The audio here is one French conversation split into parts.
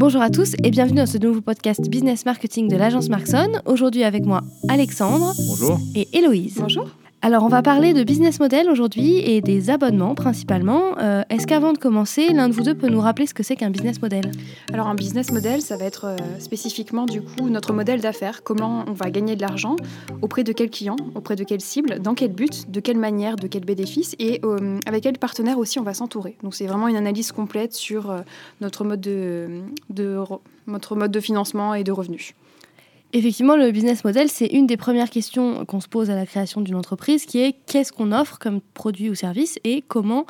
Bonjour à tous et bienvenue dans ce nouveau podcast Business Marketing de l'agence Markson. Aujourd'hui avec moi Alexandre. Bonjour. Et Héloïse. Bonjour. Alors on va parler de business model aujourd'hui et des abonnements principalement. Euh, Est-ce qu'avant de commencer, l'un de vous deux peut nous rappeler ce que c'est qu'un business model? Alors un business model, ça va être euh, spécifiquement du coup notre modèle d'affaires, comment on va gagner de l'argent, auprès de quel client, auprès de quelle cible, dans quel but, de quelle manière, de quel bénéfice et euh, avec quel partenaire aussi on va s'entourer. Donc c'est vraiment une analyse complète sur notre mode de, de re- notre mode de financement et de revenus. Effectivement, le business model, c'est une des premières questions qu'on se pose à la création d'une entreprise, qui est qu'est-ce qu'on offre comme produit ou service et comment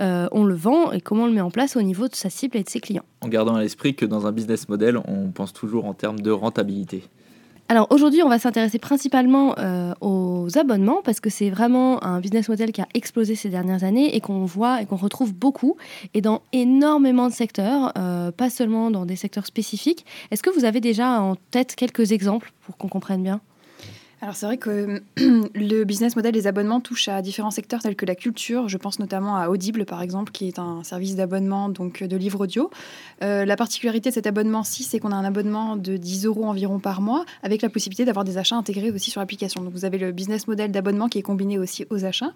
euh, on le vend et comment on le met en place au niveau de sa cible et de ses clients. En gardant à l'esprit que dans un business model, on pense toujours en termes de rentabilité. Alors aujourd'hui, on va s'intéresser principalement euh, aux abonnements parce que c'est vraiment un business model qui a explosé ces dernières années et qu'on voit et qu'on retrouve beaucoup et dans énormément de secteurs, euh, pas seulement dans des secteurs spécifiques. Est-ce que vous avez déjà en tête quelques exemples pour qu'on comprenne bien? Alors c'est vrai que le business model des abonnements touche à différents secteurs tels que la culture. Je pense notamment à Audible par exemple, qui est un service d'abonnement donc de livres audio. Euh, la particularité de cet abonnement-ci, c'est qu'on a un abonnement de 10 euros environ par mois, avec la possibilité d'avoir des achats intégrés aussi sur l'application. Donc vous avez le business model d'abonnement qui est combiné aussi aux achats.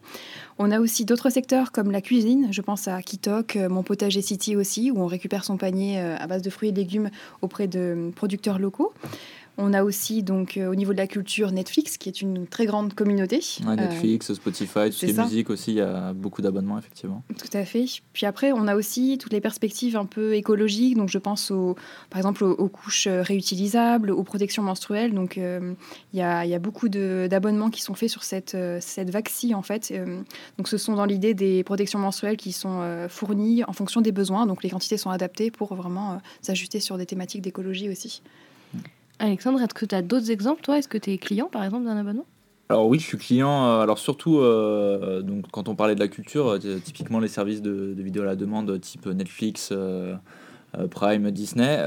On a aussi d'autres secteurs comme la cuisine. Je pense à Kitok, euh, Mon Potager City aussi, où on récupère son panier euh, à base de fruits et légumes auprès de producteurs locaux. On a aussi donc euh, au niveau de la culture Netflix, qui est une très grande communauté. Ouais, Euh, Netflix, Spotify, tout ce qui est musique aussi, il y a beaucoup d'abonnements effectivement. Tout à fait. Puis après, on a aussi toutes les perspectives un peu écologiques. Donc, je pense aux, par exemple aux, aux couches euh, réutilisables, aux protections menstruelles. Donc, il y, a, y a beaucoup d'abonnements qui sont faits sur cette, cette vague-ci, en fait. Donc, ce sont dans l'idée des protections menstruelles qui sont fournies en fonction des besoins. Donc, les quantités sont adaptées pour vraiment s'ajuster sur des thématiques d'écologie aussi. Alexandre, est-ce que tu as d'autres exemples Toi, est-ce que tu es client par exemple d'un abonnement? Alors oui, je suis client, euh, alors surtout euh, quand on parlait de la culture, euh, typiquement les services de, vidéo à la demande type Netflix, Prime, Disney.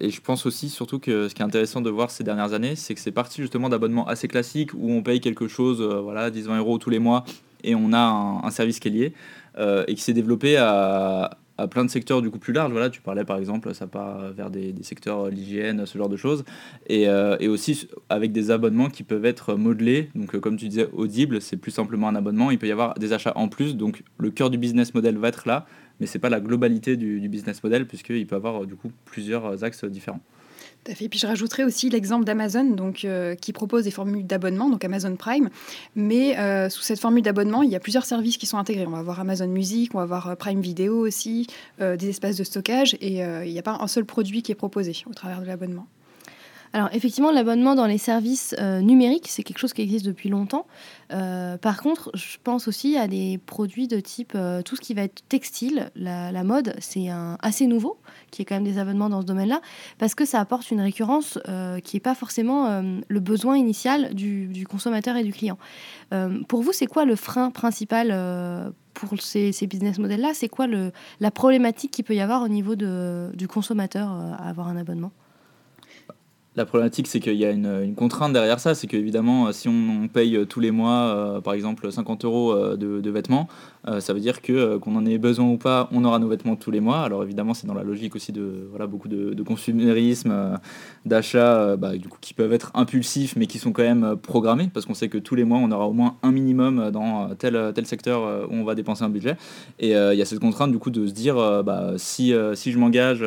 et je pense aussi surtout que ce qui est intéressant de voir ces dernières années, c'est que c'est parti justement d'abonnements assez classiques où on paye quelque chose, voilà, 10-20 euros tous les mois et on a un, service qui est lié et qui s'est développé à, à plein de secteurs du coup plus larges. Voilà, tu parlais par exemple, ça part vers des, secteurs l'hygiène, ce genre de choses, et, euh, et aussi avec des abonnements qui peuvent être modelés. Donc euh, comme tu disais, audible, c'est plus simplement un abonnement. Il peut y avoir des achats en plus. Donc le cœur du business model va être là, mais c'est pas la globalité du, du business model puisqu'il peut avoir du coup plusieurs axes différents. Fait. Puis je rajouterai aussi l'exemple d'Amazon, donc euh, qui propose des formules d'abonnement, donc Amazon Prime. Mais euh, sous cette formule d'abonnement, il y a plusieurs services qui sont intégrés. On va avoir Amazon Music, on va avoir euh, Prime Video aussi, des espaces de stockage, et il n'y a pas un seul produit qui est proposé au travers de l'abonnement. Alors effectivement, l'abonnement dans les services euh, numériques, c'est quelque chose qui existe depuis longtemps. Euh, par contre, je pense aussi à des produits de type euh, tout ce qui va être textile, la, mode, c'est assez nouveau, qui est quand même des abonnements dans ce domaine-là, parce que ça apporte une récurrence qui n'est pas forcément le besoin initial du, consommateur et du client. Pour vous, c'est quoi le frein principal pour ces, business models-là? C'est quoi la problématique qu'il peut y avoir au niveau du consommateur à avoir un abonnement? La problématique, c'est qu'il y a une, contrainte derrière ça, c'est qu'évidemment, euh, si on, paye euh, tous les mois, euh, par exemple, 50 euros de, vêtements, ça veut dire que qu'on en ait besoin ou pas, on aura nos vêtements tous les mois. Alors évidemment, c'est dans la logique aussi de voilà beaucoup de, consumérisme, d'achats, bah, du coup, qui peuvent être impulsifs, mais qui sont quand même programmés, parce qu'on sait que tous les mois, on aura au moins un minimum dans tel tel secteur où on va dépenser un budget. Et il y a cette contrainte du coup de se dire, bah, si si je m'engage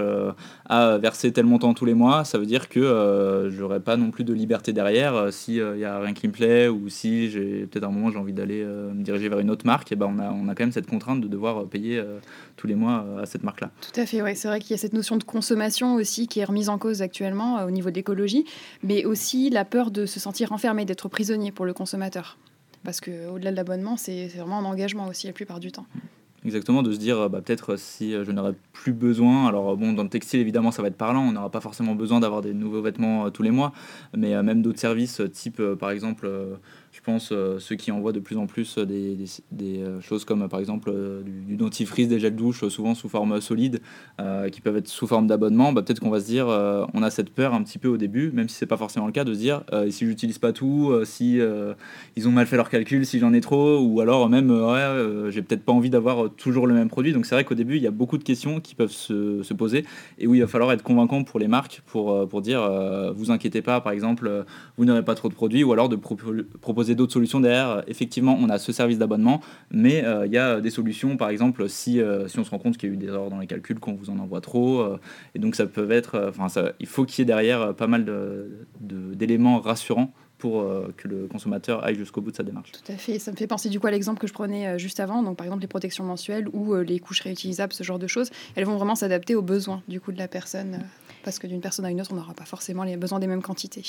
à verser tel montant tous les mois, ça veut dire que euh, j'aurai pas non plus de liberté derrière. Euh, si il y a rien qui me plaît ou si j'ai peut-être un moment j'ai envie d'aller euh, me diriger vers une autre marque, et ben on a on a quand même cette contrainte de devoir euh, payer euh, tous les mois euh, à cette marque-là. Tout à fait, ouais. c'est vrai qu'il y a cette notion de consommation aussi qui est remise en cause actuellement euh, au niveau de l'écologie, mais aussi la peur de se sentir enfermé, d'être prisonnier pour le consommateur. Parce qu'au-delà de l'abonnement, c'est c'est vraiment un engagement aussi la plupart du temps. Exactement, de se dire bah, peut-être euh, si euh, je n'aurais plus besoin. Alors, euh, bon, dans le textile, évidemment, ça va être parlant. On n'aura pas forcément besoin d'avoir des nouveaux vêtements tous les mois. Mais même d'autres services, type par exemple, je pense euh, ceux qui envoient de plus en plus euh, des, des, euh, choses comme euh, par exemple du, dentifrice, des gels douche, souvent sous forme solide, qui peuvent être sous forme d'abonnement. Bah, peut-être qu'on va se dire, on a cette peur un petit peu au début, même si c'est pas forcément le cas, de se dire si j'utilise pas tout, si ils ont mal fait leurs calculs, si j'en ai trop, ou alors même, j'ai peut-être pas envie d'avoir toujours le même produit. Donc c'est vrai qu'au début, il y a beaucoup de questions qui peuvent se, se, poser et où il va falloir être convaincant pour les marques pour, pour dire vous inquiétez pas, par exemple, vous n'aurez pas trop de produits ou alors de proposer d'autres solutions derrière. Effectivement, on a ce service d'abonnement, mais il y a des solutions, par exemple, si, si on se rend compte qu'il y a eu des erreurs dans les calculs, qu'on vous en envoie trop. et donc ça peut être, enfin, il faut qu'il y ait derrière pas mal d'éléments rassurants pour euh, que le consommateur aille jusqu'au bout de sa démarche. Tout à fait. Ça me fait penser du coup à l'exemple que je prenais euh, juste avant. Donc par exemple les protections mensuelles ou euh, les couches réutilisables, ce genre de choses, elles vont vraiment s'adapter aux besoins du coup de la personne parce que d'une personne à une autre, on n'aura pas forcément les besoins des mêmes quantités.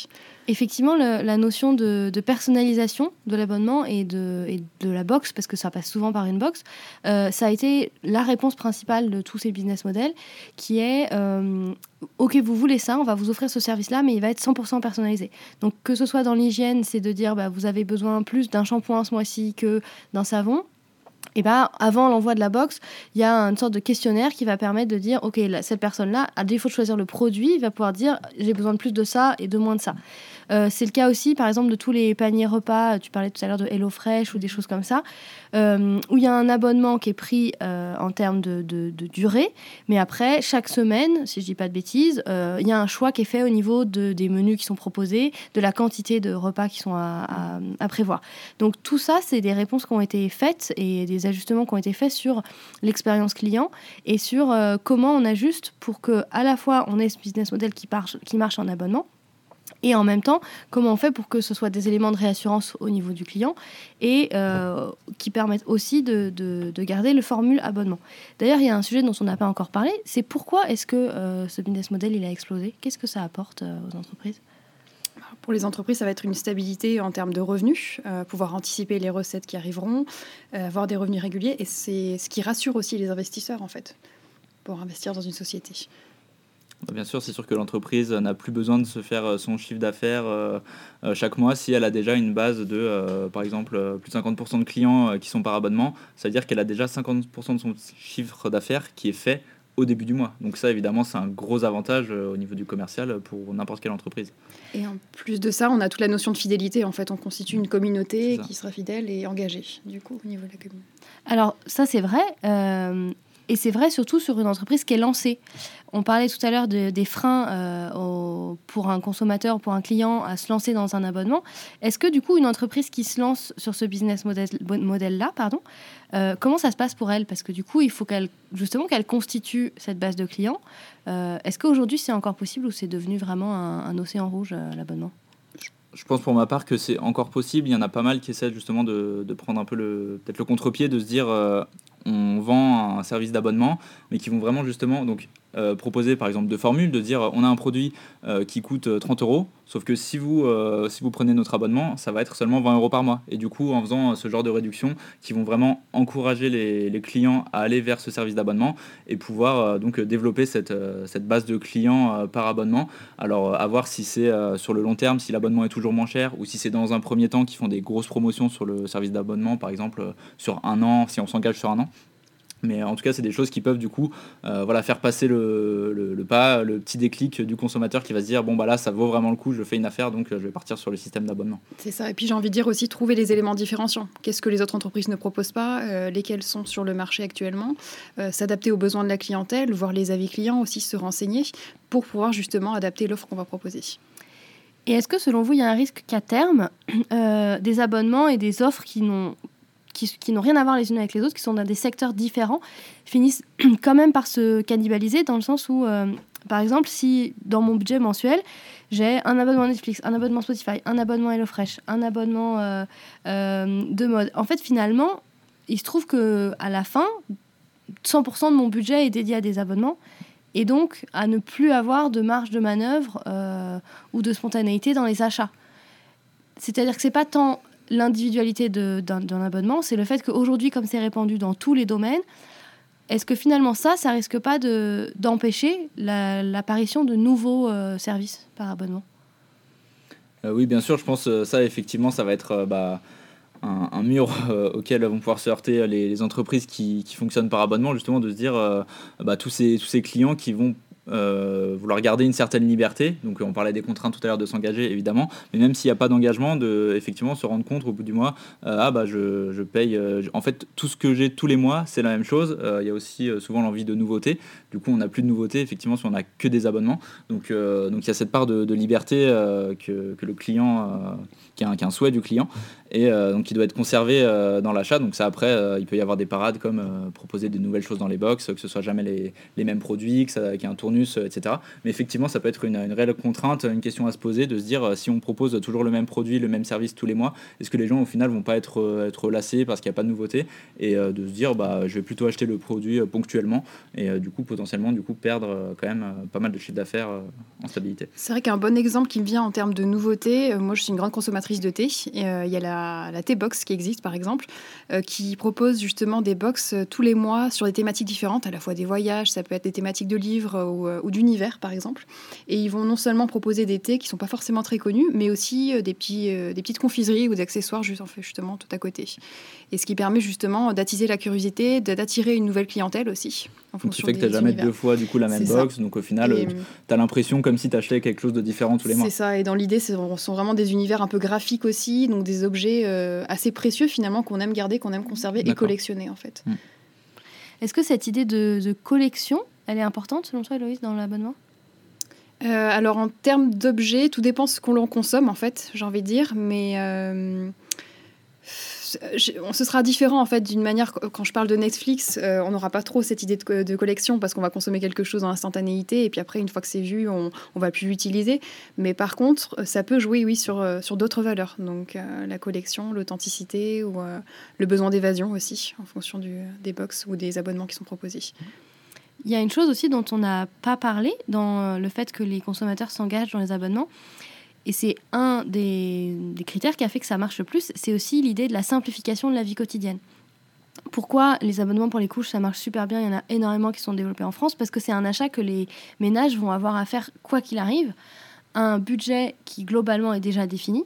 Effectivement, la notion de, personnalisation de l'abonnement et de, la box, parce que ça passe souvent par une box, euh, ça a été la réponse principale de tous ces business models, qui est euh, ok, vous voulez ça, on va vous offrir ce service-là, mais il va être 100% personnalisé. Donc que ce soit dans l'hygiène, c'est de dire bah, vous avez besoin plus d'un shampoing ce mois-ci que d'un savon et ben, avant l'envoi de la box, il y a une sorte de questionnaire qui va permettre de dire, OK, cette personne-là, à défaut de choisir le produit, il va pouvoir dire, j'ai besoin de plus de ça et de moins de ça. Euh, c'est le cas aussi, par exemple, de tous les paniers repas. Tu parlais tout à l'heure de HelloFresh ou des choses comme ça, euh, où il y a un abonnement qui est pris euh, en termes de, durée, mais après, chaque semaine, si je dis pas de bêtises, il y a un choix qui est fait au niveau de, des menus qui sont proposés, de la quantité de repas qui sont à, prévoir. Donc tout ça, c'est des réponses qui ont été faites et des ajustements qui ont été faits sur l'expérience client et sur comment on ajuste pour que à la fois on ait ce business model qui marche en abonnement et en même temps, comment on fait pour que ce soit des éléments de réassurance au niveau du client et euh, qui permettent aussi de, de, garder le formule abonnement. D'ailleurs, il y a un sujet dont on n'a pas encore parlé, c'est pourquoi est-ce que euh, ce business model il a explosé? Qu'est-ce que ça apporte euh, aux entreprises? Pour les entreprises, ça va être une stabilité en termes de revenus, pouvoir anticiper les recettes qui arriveront, avoir des revenus réguliers, et c'est ce qui rassure aussi les investisseurs en fait, pour investir dans une société. Bah, bien sûr, c'est sûr que l'entreprise n'a plus besoin de se faire euh, son chiffre d'affaires euh, euh, chaque mois si elle a déjà une base de, par exemple, plus de 50% de clients qui sont par abonnement. Ça veut dire qu'elle a déjà 50% de son chiffre d'affaires qui est fait au début du mois. Donc ça, évidemment, c'est un gros avantage au niveau du commercial pour n'importe quelle entreprise. Et en plus de ça, on a toute la notion de fidélité. En fait, on constitue une communauté qui sera fidèle et engagée, du coup, au niveau de la communauté. Alors ça, c'est vrai. Et c'est vrai surtout sur une entreprise qui est lancée. On parlait tout à l'heure des freins euh, pour un consommateur, pour un client à se lancer dans un abonnement. Est-ce que du coup, une entreprise qui se lance sur ce business model-là, pardon, euh, comment ça se passe pour elle? Parce que du coup, il faut qu'elle justement qu'elle constitue cette base de clients. Euh, est-ce qu'aujourd'hui, c'est encore possible ou c'est devenu vraiment un, océan rouge, l'abonnement? Je pense pour ma part que c'est encore possible. Il y en a pas mal qui essaient justement de, prendre un peu le le contre-pied, de se dire on vend un service d'abonnement, mais qui vont vraiment justement donc euh, proposer par exemple de formules, de dire on a un produit euh, qui coûte 30 euh, euros, sauf que si vous, si vous prenez notre abonnement, ça va être seulement 20 euros par mois. Et du coup, en faisant ce genre de réduction, qui vont vraiment encourager les, clients à aller vers ce service d'abonnement et pouvoir donc développer cette, cette, base de clients par abonnement. Alors à voir si c'est sur le long terme, si l'abonnement est toujours moins cher, ou si c'est dans un premier temps qui font des grosses promotions sur le service d'abonnement, par exemple sur un an, si on s'engage sur un an. Mais en tout cas, c'est des choses qui peuvent du coup euh, voilà, faire passer le, le, pas, le petit déclic du consommateur qui va se dire bon, bah là, ça vaut vraiment le coup, je fais une affaire, donc euh, je vais partir sur le système d'abonnement. C'est ça. Et puis j'ai envie de dire aussi trouver les éléments différenciants. Qu'est-ce que les autres entreprises ne proposent pas euh, Lesquels sont sur le marché actuellement S'adapter aux besoins de la clientèle, voir les avis clients aussi, se renseigner pour pouvoir justement adapter l'offre qu'on va proposer. Et est-ce que selon vous, il y a un risque qu'à terme, des abonnements et des offres qui n'ont qui, n'ont rien à voir les unes avec les autres, qui sont dans des secteurs différents, finissent quand même par se cannibaliser dans le sens où, euh, par exemple, si dans mon budget mensuel, j'ai un abonnement Netflix, un abonnement Spotify, un abonnement HelloFresh, un abonnement euh, euh, de mode, en fait, finalement, il se trouve que à la fin, 100% de mon budget est dédié à des abonnements et donc à ne plus avoir de marge de manœuvre ou de spontanéité dans les achats. C'est-à-dire que c'est pas tant l'individualité d'un abonnement, c'est le fait qu'aujourd'hui, comme c'est répandu dans tous les domaines, est-ce que finalement ça, ça risque pas d'empêcher l'apparition de nouveaux euh, services par abonnement? Euh, Oui, bien sûr, je pense que euh, ça, effectivement, ça va être bah, un, mur auquel vont pouvoir se heurter les, entreprises qui, fonctionnent par abonnement, justement, de se dire bah, tous ces clients qui vont euh, vouloir garder une certaine liberté. Donc on parlait des contraintes tout à l'heure de s'engager évidemment, mais même s'il n'y a pas d'engagement, de effectivement se rendre compte au bout du mois, euh, ah bah je, paye, euh, en fait tout ce que j'ai tous les mois c'est la même chose. Il y a aussi souvent l'envie de nouveauté. Du coup on n'a plus de nouveauté effectivement si on n'a que des abonnements. Donc donc il y a cette part de, liberté que, le client, qui, est un, souhait du client et donc qui doit être conservé dans l'achat. Donc ça après il peut y avoir des parades comme proposer des nouvelles choses dans les box, que ce soit jamais les, les mêmes produits, qu'il y ait un tour euh, etc. Mais effectivement, ça peut être une, réelle contrainte, une question à se poser, de se dire euh, si on propose toujours le même produit, le même service tous les mois, est-ce que les gens au final vont pas être, euh, être lassés parce qu'il n'y a pas de nouveauté et de se dire bah, je vais plutôt acheter le produit ponctuellement et du coup potentiellement du coup perdre quand même pas mal de chiffre d'affaires en stabilité. C'est vrai qu'un bon exemple qui me vient en termes de nouveautés, moi je suis une grande consommatrice de thé. Il y a la, la T-Box qui existe par exemple, qui propose justement des box tous les mois sur des thématiques différentes, à la fois des voyages, ça peut être des thématiques de livres ou euh, ou, d'univers, par exemple. Et ils vont non seulement proposer des thés qui sont pas forcément très connus, mais aussi euh, des, petits, euh, des petites confiseries ou des accessoires juste, en fait, justement tout à côté. Et ce qui permet justement d'attiser la curiosité, d'attirer une nouvelle clientèle aussi. En donc, qui fait que tu jamais deux fois du coup la même box. Donc au final, tu as l'impression comme si tu achetais quelque chose de différent tous les mois. C'est ça. Et dans l'idée, ce sont vraiment des univers un peu graphiques aussi, donc des objets assez précieux finalement qu'on aime garder, qu'on aime conserver et collectionner en fait. Hmm. Est-ce que cette idée de, de collection, elle est importante selon toi, Eloïse, dans l'abonnement? Euh, alors en termes d'objets, tout dépend ce qu'on consomme en fait, j'ai envie de dire, mais euh, ce sera différent en fait d'une manière quand je parle de Netflix, euh, on n'aura pas trop cette idée de, collection parce qu'on va consommer quelque chose en instantanéité et puis après une fois que c'est vu, on, on va plus l'utiliser. Mais par contre, ça peut jouer oui sur d'autres valeurs, donc la collection, l'authenticité ou le besoin d'évasion aussi en fonction des box ou des abonnements qui sont proposés. Il y a une chose aussi dont on n'a pas parlé dans euh, le fait que les consommateurs s'engagent dans les abonnements. Et c'est un des, critères qui a fait que ça marche le plus, c'est aussi l'idée de la simplification de la vie quotidienne. Pourquoi les abonnements pour les couches, ça marche super bien, il y en a énormément qui sont développés en France, parce que c'est un achat que les ménages vont avoir à faire quoi qu'il arrive, un budget qui globalement est déjà défini,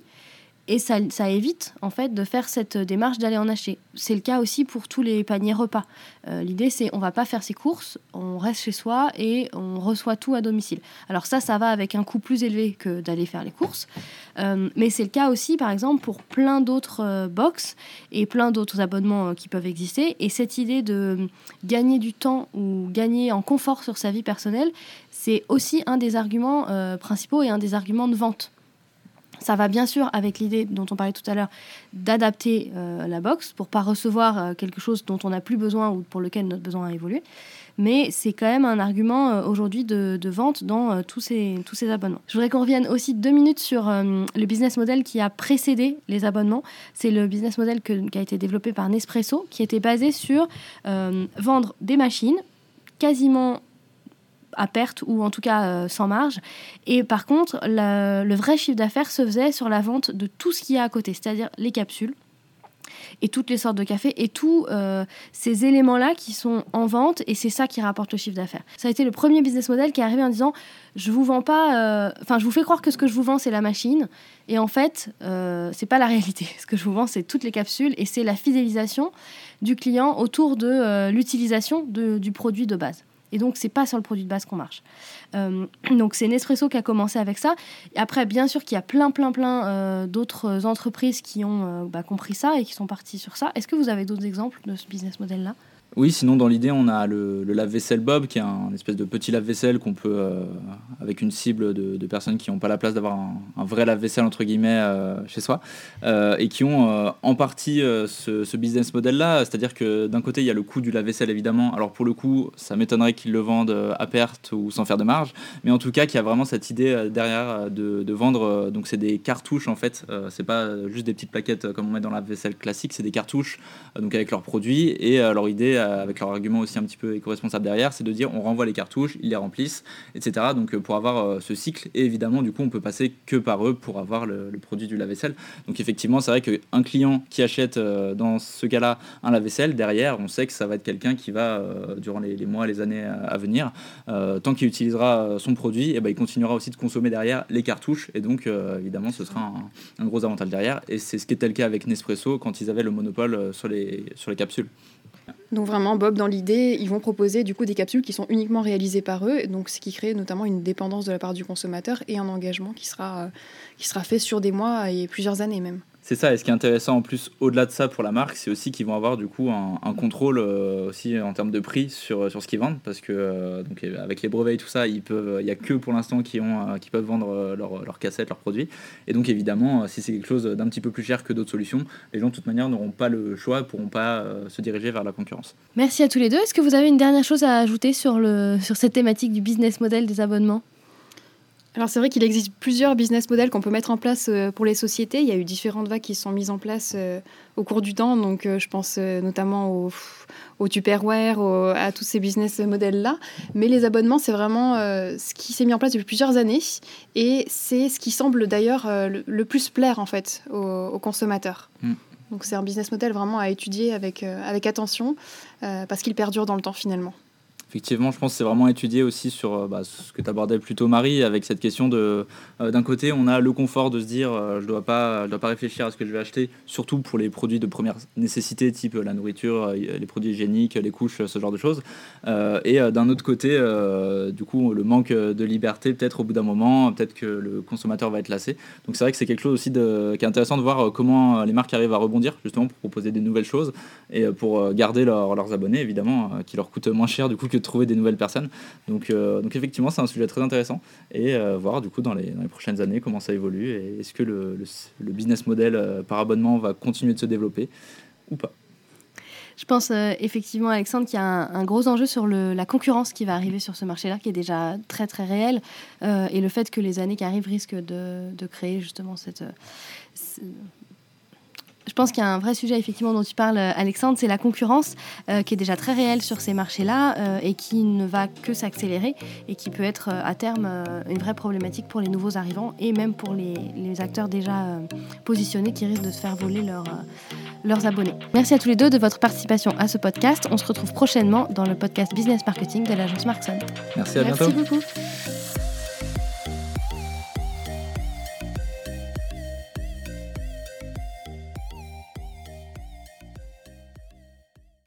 et ça, évite en fait de faire cette démarche d'aller en acheter. C'est le cas aussi pour tous les paniers repas. Euh, l'idée c'est on va pas faire ses courses, on reste chez soi et on reçoit tout à domicile. Alors ça, ça va avec un coût plus élevé que d'aller faire les courses. Euh, mais c'est le cas aussi par exemple pour plein d'autres euh, box et plein d'autres abonnements qui peuvent exister. Et cette idée de gagner du temps ou gagner en confort sur sa vie personnelle, c'est aussi un des arguments principaux et un des arguments de vente. Ça va bien sûr avec l'idée dont on parlait tout à l'heure d'adapter euh, la box pour pas recevoir euh, quelque chose dont on n'a plus besoin ou pour lequel notre besoin a évolué. Mais c'est quand même un argument euh, aujourd'hui de, vente dans tous, ces, tous ces abonnements. Je voudrais qu'on revienne aussi deux minutes sur le business model qui a précédé les abonnements. C'est le business model qui a été développé par Nespresso, qui était basé sur vendre des machines quasiment à perte ou en tout cas euh, sans marge. Et par contre, le vrai chiffre d'affaires se faisait sur la vente de tout ce qu'il y a à côté, c'est-à-dire les capsules et toutes les sortes de café et tous euh, ces éléments-là qui sont en vente et c'est ça qui rapporte le chiffre d'affaires. Ça a été le premier business model qui est arrivé en disant je vous vends pas, euh, enfin je vous fais croire que ce que je vous vends c'est la machine et en fait c'est pas la réalité. Ce que je vous vends c'est toutes les capsules et c'est la fidélisation du client autour de l'utilisation du produit de base. Et donc, c'est pas sur le produit de base qu'on marche. Euh, donc, c'est Nespresso qui a commencé avec ça. Et après, bien sûr qu'il y a plein, plein, plein euh, d'autres entreprises qui ont euh, bah, compris ça et qui sont parties sur ça. Est-ce que vous avez d'autres exemples de ce business model-là? Oui, sinon dans l'idée, on a le, lave-vaisselle Bob, qui est un espèce de petit lave-vaisselle qu'on peut, euh, avec une cible de, personnes qui n'ont pas la place d'avoir un, vrai lave-vaisselle entre guillemets euh, chez soi, euh, et qui ont en partie ce, business model-là, c'est-à-dire que d'un côté il y a le coût du lave-vaisselle évidemment. Alors pour le coup, ça m'étonnerait qu'ils le vendent à perte ou sans faire de marge, mais en tout cas qu'il y a vraiment cette idée derrière de, vendre. donc c'est des cartouches en fait, c'est pas juste des petites plaquettes comme on met dans la vaisselle classique, c'est des cartouches donc avec leurs produits et leur idée avec leur argument aussi un petit peu éco-responsable derrière, c'est de dire on renvoie les cartouches, ils les remplissent, etc. Donc euh, pour avoir euh, ce cycle, et évidemment du coup on peut passer que par eux pour avoir le, produit du lave-vaisselle. Donc effectivement c'est vrai qu'un client qui achète dans ce cas-là un lave-vaisselle, derrière on sait que ça va être quelqu'un qui va, durant les, mois, les années à venir, tant qu'il utilisera son produit, eh ben, il continuera aussi de consommer derrière les cartouches, et donc évidemment ce sera un, gros avantage derrière. Et c'est ce qui était le cas avec Nespresso quand ils avaient le monopole sur les capsules. Donc vraiment, Bob, dans l'idée, ils vont proposer du coup des capsules qui sont uniquement réalisées par eux, donc ce qui crée notamment une dépendance de la part du consommateur et un engagement qui euh, qui sera fait sur des mois et plusieurs années même. C'est ça, et ce qui est intéressant en plus, au-delà de ça pour la marque, c'est aussi qu'ils vont avoir du coup un, contrôle euh, aussi en termes de prix sur, sur ce qu'ils vendent, parce que euh, donc, avec les brevets et tout ça, il n'y a que pour l'instant qui, euh, qui peuvent vendre leurs leur cassettes, leurs produits. Et donc évidemment, si c'est quelque chose d'un petit peu plus cher que d'autres solutions, les gens de toute manière n'auront pas le choix, ne pourront pas se diriger vers la concurrence. Merci à tous les deux. Est-ce que vous avez une dernière chose à ajouter sur, le, sur cette thématique du business model des abonnements? Alors c'est vrai qu'il existe plusieurs business models qu'on peut mettre en place euh, pour les sociétés. Il y a eu différentes vagues qui sont mises en place euh, au cours du temps. Donc euh, je pense notamment au, au Tupperware, à tous ces business models-là. Mais les abonnements, c'est vraiment ce qui s'est mis en place depuis plusieurs années. Et c'est ce qui semble d'ailleurs le, plus plaire en fait aux, consommateurs. Mm. Donc c'est un business model vraiment à étudier avec, avec attention parce qu'il perdure dans le temps finalement effectivement, je pense que c'est vraiment étudié aussi sur euh, bah, ce que tu abordais plutôt, Marie, avec cette question de, euh, d'un côté, on a le confort de se dire, euh, je dois, pas, dois pas réfléchir à ce que je vais acheter, surtout pour les produits de première nécessité, type la nourriture, les produits hygiéniques, les couches, ce genre de choses. et d'un autre côté, du coup, le manque de liberté, peut-être au bout d'un moment, peut-être que le consommateur va être lassé. Donc c'est vrai que c'est quelque chose aussi qui est intéressant de voir comment les marques arrivent à rebondir, justement, pour proposer des nouvelles choses et pour garder leurs abonnés, évidemment, qui leur coûtent moins cher du coup trouver des nouvelles personnes. Donc, euh, donc effectivement, c'est un sujet très intéressant et euh, voir du coup dans les, dans les, prochaines années comment ça évolue et est-ce que le, le, business model euh, par abonnement va continuer de se développer ou pas. Je pense effectivement, Alexandre, qu'il y a un, gros enjeu sur le, la concurrence qui va arriver sur ce marché-là, qui est déjà très très réel, et le fait que les années qui arrivent risquent de, de créer justement cette, je pense qu'il y a un vrai sujet effectivement dont tu parles, Alexandre, c'est la concurrence euh, qui est déjà très réelle sur ces marchés-là euh, et qui ne va que s'accélérer et qui peut être euh, à terme une vraie problématique pour les nouveaux arrivants et même pour les, les acteurs déjà positionnés qui risquent de se faire voler leur, leurs abonnés. Merci à tous les deux de votre participation à ce podcast. On se retrouve prochainement dans le podcast Business Marketing de l'agence Markson. Merci à bientôt. Merci beaucoup.